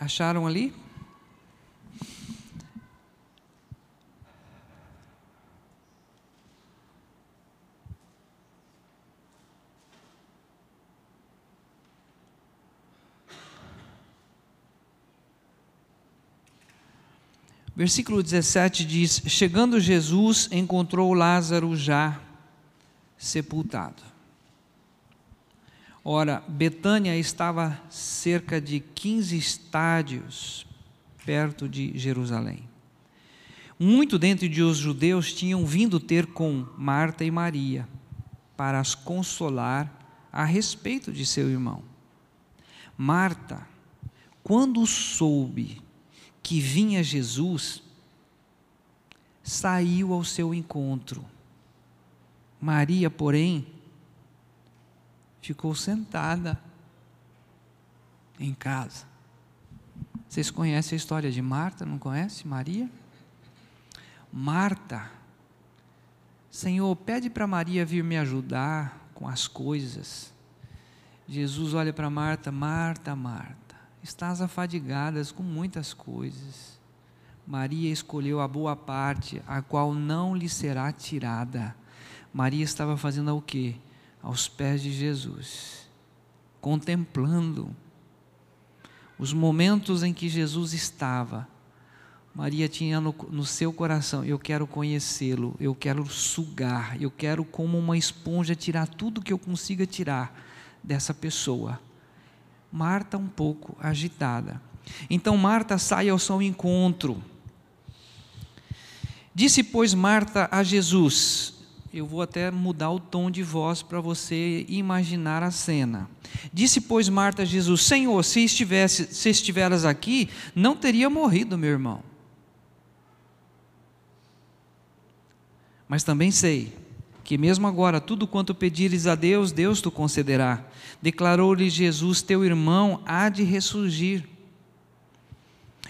Acharam ali? Versículo 17 diz: Chegando Jesus, encontrou Lázaro já sepultado. Ora, Betânia estava cerca de 15 estádios perto de Jerusalém. Muito dentre de os judeus tinham vindo ter com Marta e Maria para as consolar a respeito de seu irmão. Marta, quando soube que vinha Jesus, saiu ao seu encontro. Maria, porém, ficou sentada em casa. Vocês conhecem a história de Marta, não conhece Maria? Marta, Senhor, pede para Maria vir me ajudar com as coisas. Jesus olha para Marta, Marta, Marta estás afadigadas com muitas coisas. Maria escolheu a boa parte, a qual não lhe será tirada. Maria estava fazendo o quê? Aos pés de Jesus, contemplando os momentos em que Jesus estava. Maria tinha no, no seu coração: eu quero conhecê-lo, eu quero sugar, eu quero, como uma esponja, tirar tudo que eu consiga tirar dessa pessoa. Marta um pouco agitada. Então Marta sai ao seu encontro. Disse, pois, Marta a Jesus: Eu vou até mudar o tom de voz para você imaginar a cena. Disse, pois, Marta a Jesus: Senhor, se, estivesse, se estiveras aqui, não teria morrido meu irmão. Mas também sei que mesmo agora tudo quanto pedires a Deus, Deus te concederá. Declarou-lhe Jesus: Teu irmão há de ressurgir.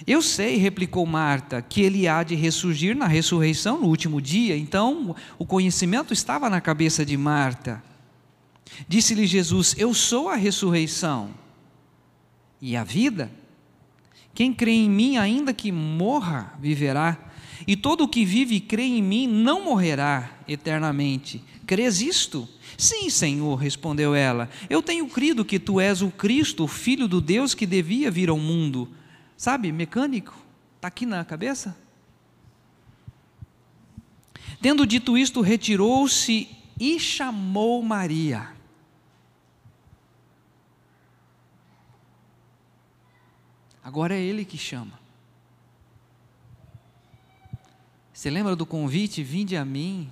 Eu sei, replicou Marta, que ele há de ressurgir na ressurreição no último dia. Então, o conhecimento estava na cabeça de Marta. Disse-lhe Jesus: Eu sou a ressurreição e a vida. Quem crê em mim, ainda que morra, viverá. E todo o que vive e crê em mim não morrerá eternamente. Crês isto? Sim, Senhor, respondeu ela. Eu tenho crido que tu és o Cristo, o Filho do Deus que devia vir ao mundo. Sabe, mecânico? Está aqui na cabeça? Tendo dito isto, retirou-se e chamou Maria. Agora é ele que chama. Você lembra do convite? Vinde a mim.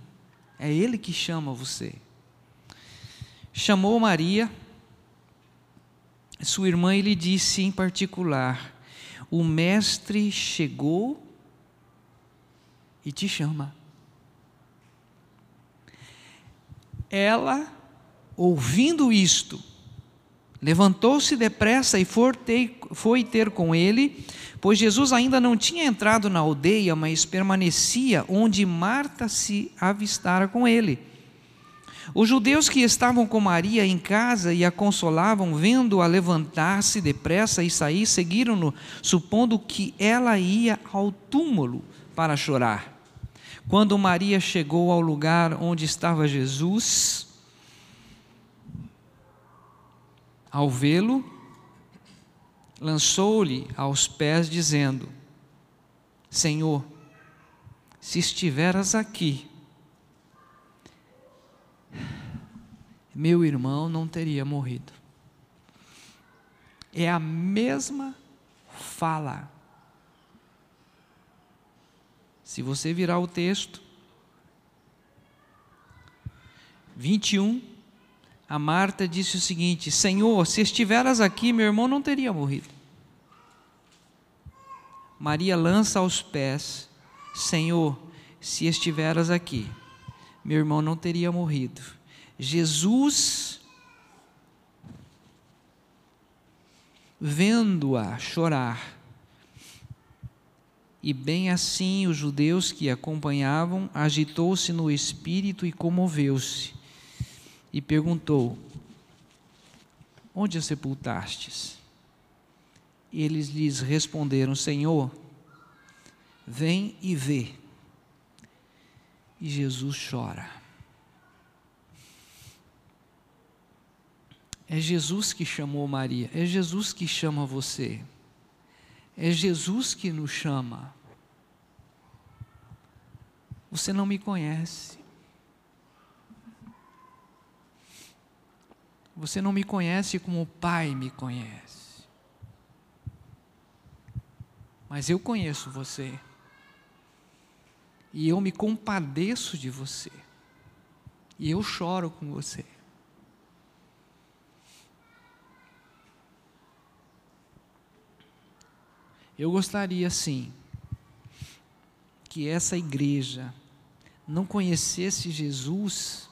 É Ele que chama você. Chamou Maria, sua irmã, e lhe disse em particular: O Mestre chegou e te chama. Ela, ouvindo isto, levantou-se depressa e foi ter com ele pois Jesus ainda não tinha entrado na aldeia, mas permanecia onde Marta se avistara com ele. Os judeus que estavam com Maria em casa e a consolavam, vendo-a levantar-se depressa e sair, seguiram-no, supondo que ela ia ao túmulo para chorar. Quando Maria chegou ao lugar onde estava Jesus, ao vê-lo, lançou-lhe aos pés, dizendo: Senhor, se estiveras aqui, meu irmão não teria morrido. É a mesma fala. Se você virar o texto, 21, a Marta disse o seguinte: Senhor, se estiveras aqui, meu irmão não teria morrido. Maria lança aos pés: Senhor, se estiveras aqui, meu irmão não teria morrido. Jesus, vendo-a chorar, e bem assim os judeus que a acompanhavam, agitou-se no espírito e comoveu-se e perguntou: Onde a sepultastes? Eles lhes responderam: Senhor, vem e vê. E Jesus chora. É Jesus que chamou Maria, é Jesus que chama você, é Jesus que nos chama. Você não me conhece. Você não me conhece como o Pai me conhece. Mas eu conheço você. E eu me compadeço de você. E eu choro com você. Eu gostaria sim que essa igreja não conhecesse Jesus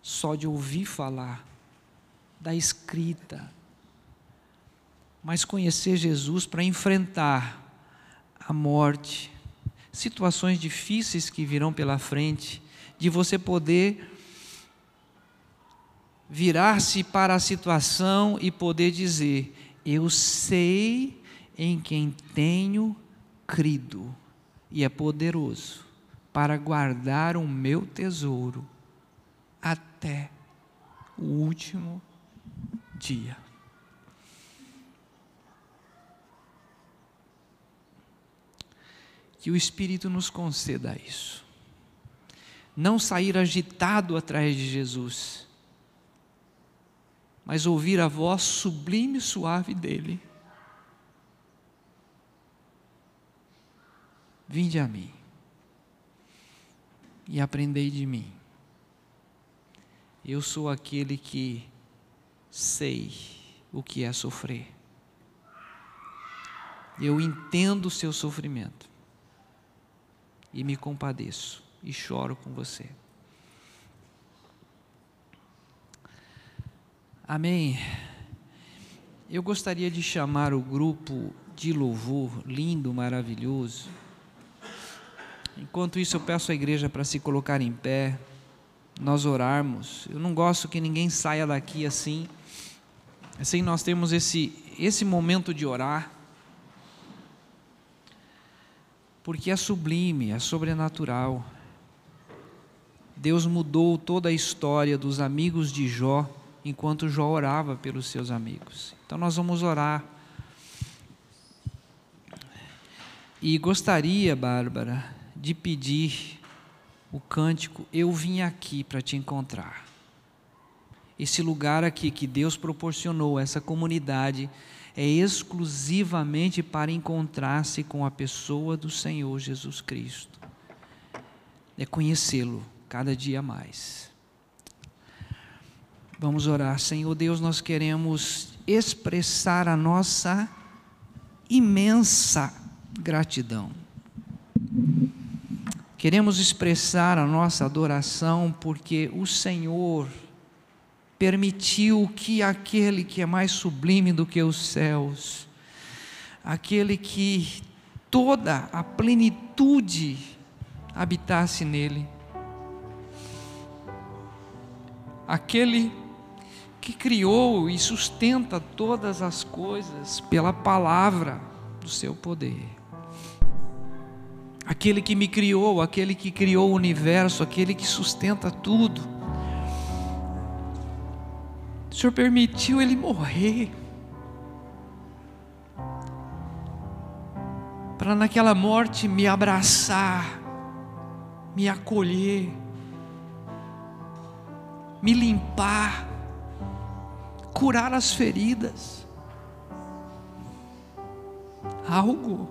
só de ouvir falar, da escrita, mas conhecer Jesus para enfrentar a morte, situações difíceis que virão pela frente, de você poder virar-se para a situação e poder dizer: Eu sei em quem tenho crido, e é poderoso para guardar o meu tesouro até o último dia. Que o Espírito nos conceda isso. Não sair agitado atrás de Jesus, mas ouvir a voz sublime e suave dele Vinde a mim e aprendei de mim. Eu sou aquele que sei o que é sofrer. Eu entendo o seu sofrimento e me compadeço e choro com você. Amém. Eu gostaria de chamar o grupo de louvor lindo, maravilhoso Enquanto isso, eu peço à igreja para se colocar em pé, nós orarmos. Eu não gosto que ninguém saia daqui assim, assim nós temos esse, esse momento de orar, porque é sublime, é sobrenatural. Deus mudou toda a história dos amigos de Jó enquanto Jó orava pelos seus amigos. Então nós vamos orar. E gostaria, Bárbara, de pedir o cântico Eu vim aqui para te encontrar. Esse lugar aqui que Deus proporcionou, essa comunidade, é exclusivamente para encontrar-se com a pessoa do Senhor Jesus Cristo. É conhecê-lo cada dia mais. Vamos orar. Senhor Deus, nós queremos expressar a nossa imensa gratidão Queremos expressar a nossa adoração porque o Senhor permitiu que aquele que é mais sublime do que os céus, aquele que toda a plenitude habitasse nele, aquele que criou e sustenta todas as coisas pela palavra do seu poder aquele que me criou, aquele que criou o universo, aquele que sustenta tudo. O Senhor permitiu ele morrer. Para naquela morte me abraçar, me acolher, me limpar, curar as feridas. Algo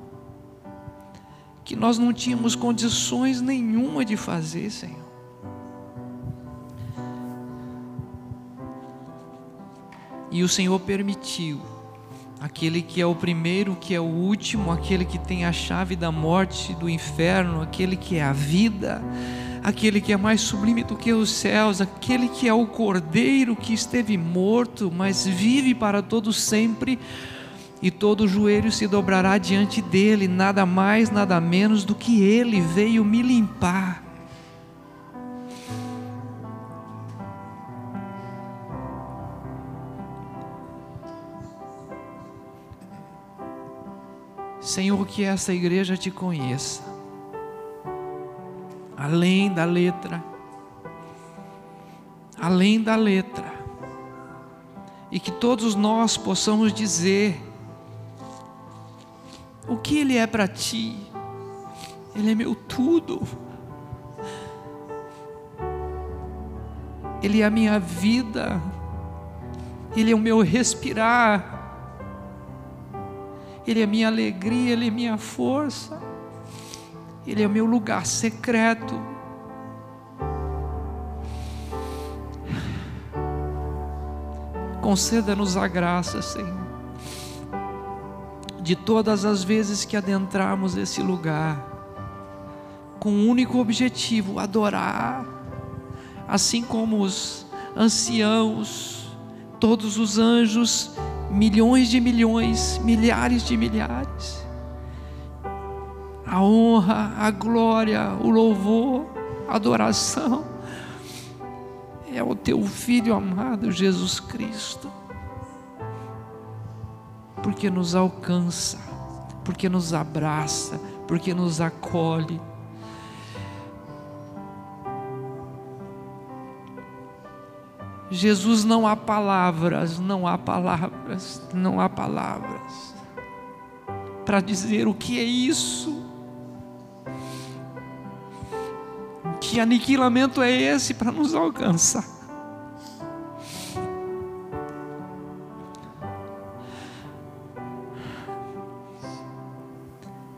que nós não tínhamos condições nenhuma de fazer, Senhor. E o Senhor permitiu, aquele que é o primeiro, que é o último, aquele que tem a chave da morte, do inferno, aquele que é a vida, aquele que é mais sublime do que os céus, aquele que é o cordeiro que esteve morto, mas vive para todo sempre e todo joelho se dobrará diante dele, nada mais, nada menos do que ele veio me limpar. Senhor, que essa igreja te conheça, além da letra, além da letra, e que todos nós possamos dizer o que Ele é para ti, Ele é meu tudo. Ele é a minha vida, Ele é o meu respirar, Ele é minha alegria, Ele é minha força, Ele é o meu lugar secreto. Conceda-nos a graça, Senhor, de todas as vezes que adentrarmos esse lugar, com um único objetivo: adorar assim como os anciãos, todos os anjos, milhões de milhões, milhares de milhares. A honra, a glória, o louvor, a adoração é o teu filho amado Jesus Cristo. Porque nos alcança, porque nos abraça, porque nos acolhe Jesus, não há palavras, não há palavras, não há palavras para dizer o que é isso. Que aniquilamento é esse para nos alcançar?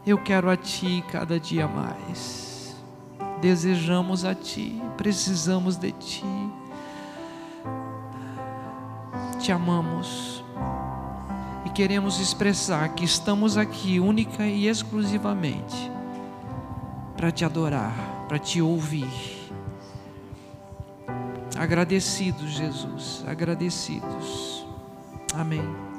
Eu quero a Ti cada dia mais. Desejamos a Ti, precisamos de Ti te amamos e queremos expressar que estamos aqui única e exclusivamente para te adorar, para te ouvir. Agradecidos, Jesus, agradecidos. Amém.